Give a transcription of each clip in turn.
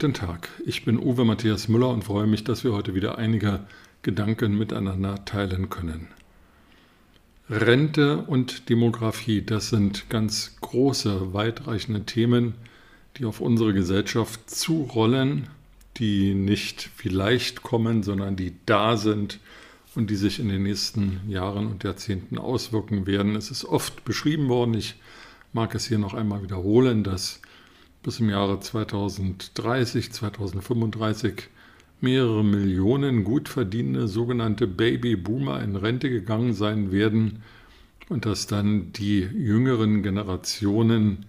Guten Tag, ich bin Uwe Matthias Müller und freue mich, dass wir heute wieder einige Gedanken miteinander teilen können. Rente und Demografie, das sind ganz große, weitreichende Themen, die auf unsere Gesellschaft zurollen, die nicht vielleicht kommen, sondern die da sind und die sich in den nächsten Jahren und Jahrzehnten auswirken werden. Es ist oft beschrieben worden, ich mag es hier noch einmal wiederholen, dass bis im Jahre 2030, 2035 mehrere Millionen gut verdienende sogenannte Babyboomer in Rente gegangen sein werden und dass dann die jüngeren Generationen,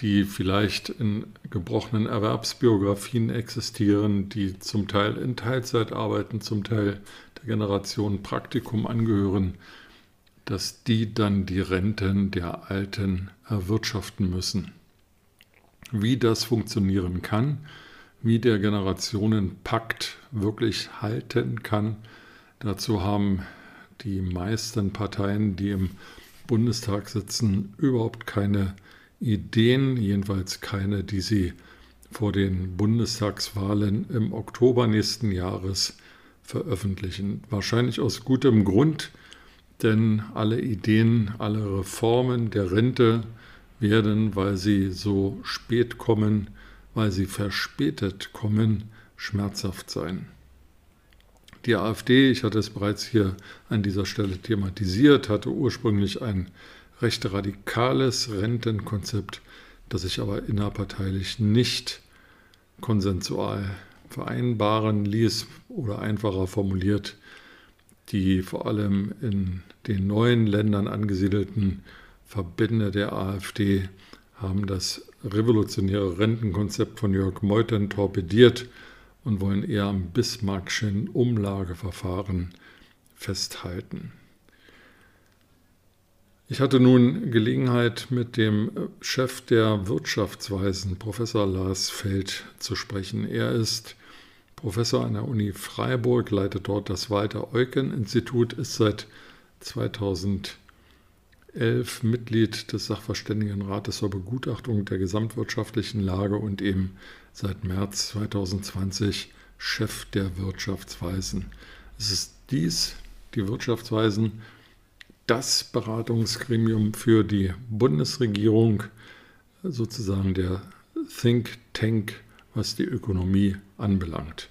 die vielleicht in gebrochenen Erwerbsbiografien existieren, die zum Teil in Teilzeit arbeiten, zum Teil der Generation Praktikum angehören, dass die dann die Renten der Alten erwirtschaften müssen wie das funktionieren kann, wie der Generationenpakt wirklich halten kann. Dazu haben die meisten Parteien, die im Bundestag sitzen, überhaupt keine Ideen, jedenfalls keine, die sie vor den Bundestagswahlen im Oktober nächsten Jahres veröffentlichen. Wahrscheinlich aus gutem Grund, denn alle Ideen, alle Reformen der Rente, werden, weil sie so spät kommen, weil sie verspätet kommen, schmerzhaft sein. Die AfD, ich hatte es bereits hier an dieser Stelle thematisiert, hatte ursprünglich ein recht radikales Rentenkonzept, das sich aber innerparteilich nicht konsensual vereinbaren ließ oder einfacher formuliert, die vor allem in den neuen Ländern angesiedelten Verbände der AfD haben das revolutionäre Rentenkonzept von Jörg Meuthen torpediert und wollen eher am Bismarckschen Umlageverfahren festhalten. Ich hatte nun Gelegenheit, mit dem Chef der Wirtschaftsweisen, Professor Lars Feld, zu sprechen. Er ist Professor an der Uni Freiburg, leitet dort das Walter-Eucken-Institut, ist seit 2000 11 Mitglied des Sachverständigenrates zur Begutachtung der gesamtwirtschaftlichen Lage und eben seit März 2020 Chef der Wirtschaftsweisen. Es ist dies, die Wirtschaftsweisen, das Beratungsgremium für die Bundesregierung, sozusagen der Think Tank, was die Ökonomie anbelangt.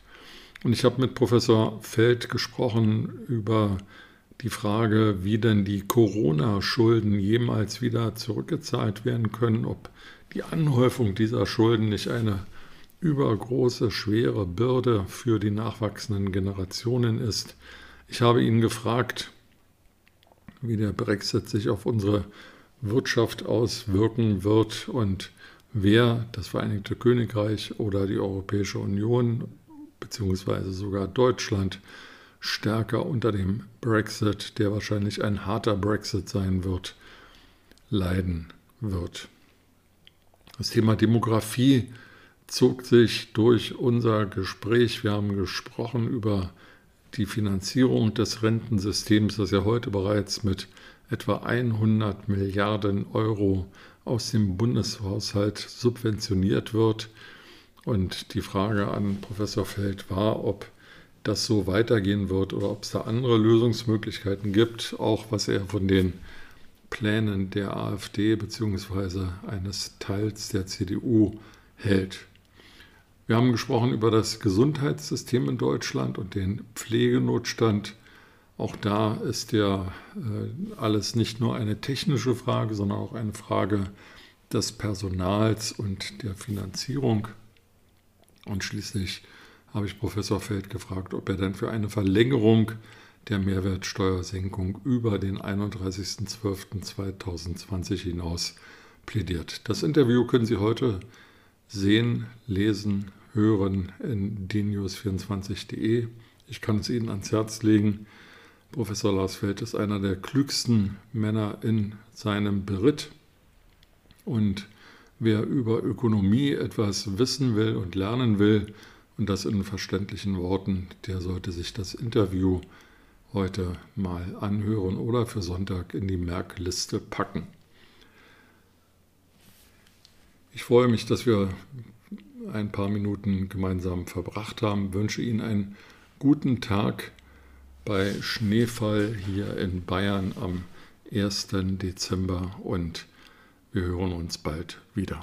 Und ich habe mit Professor Feld gesprochen über die Frage, wie denn die Corona-Schulden jemals wieder zurückgezahlt werden können, ob die Anhäufung dieser Schulden nicht eine übergroße, schwere Bürde für die nachwachsenden Generationen ist. Ich habe ihn gefragt, wie der Brexit sich auf unsere Wirtschaft auswirken wird und wer das Vereinigte Königreich oder die Europäische Union beziehungsweise sogar Deutschland stärker unter dem Brexit, der wahrscheinlich ein harter Brexit sein wird, leiden wird. Das Thema Demografie zog sich durch unser Gespräch. Wir haben gesprochen über die Finanzierung des Rentensystems, das ja heute bereits mit etwa 100 Milliarden Euro aus dem Bundeshaushalt subventioniert wird. Und die Frage an Professor Feld war, ob das so weitergehen wird oder ob es da andere Lösungsmöglichkeiten gibt, auch was er von den Plänen der AfD bzw. eines Teils der CDU hält. Wir haben gesprochen über das Gesundheitssystem in Deutschland und den Pflegenotstand. Auch da ist ja äh, alles nicht nur eine technische Frage, sondern auch eine Frage des Personals und der Finanzierung. Und schließlich habe ich Professor Feld gefragt, ob er denn für eine Verlängerung der Mehrwertsteuersenkung über den 31.12.2020 hinaus plädiert. Das Interview können Sie heute sehen, lesen, hören in dnews24.de. Ich kann es Ihnen ans Herz legen. Professor Lars Feld ist einer der klügsten Männer in seinem Beritt. Und wer über Ökonomie etwas wissen will und lernen will, und das in verständlichen Worten, der sollte sich das Interview heute mal anhören oder für Sonntag in die Merkliste packen. Ich freue mich, dass wir ein paar Minuten gemeinsam verbracht haben. Wünsche Ihnen einen guten Tag bei Schneefall hier in Bayern am 1. Dezember und wir hören uns bald wieder.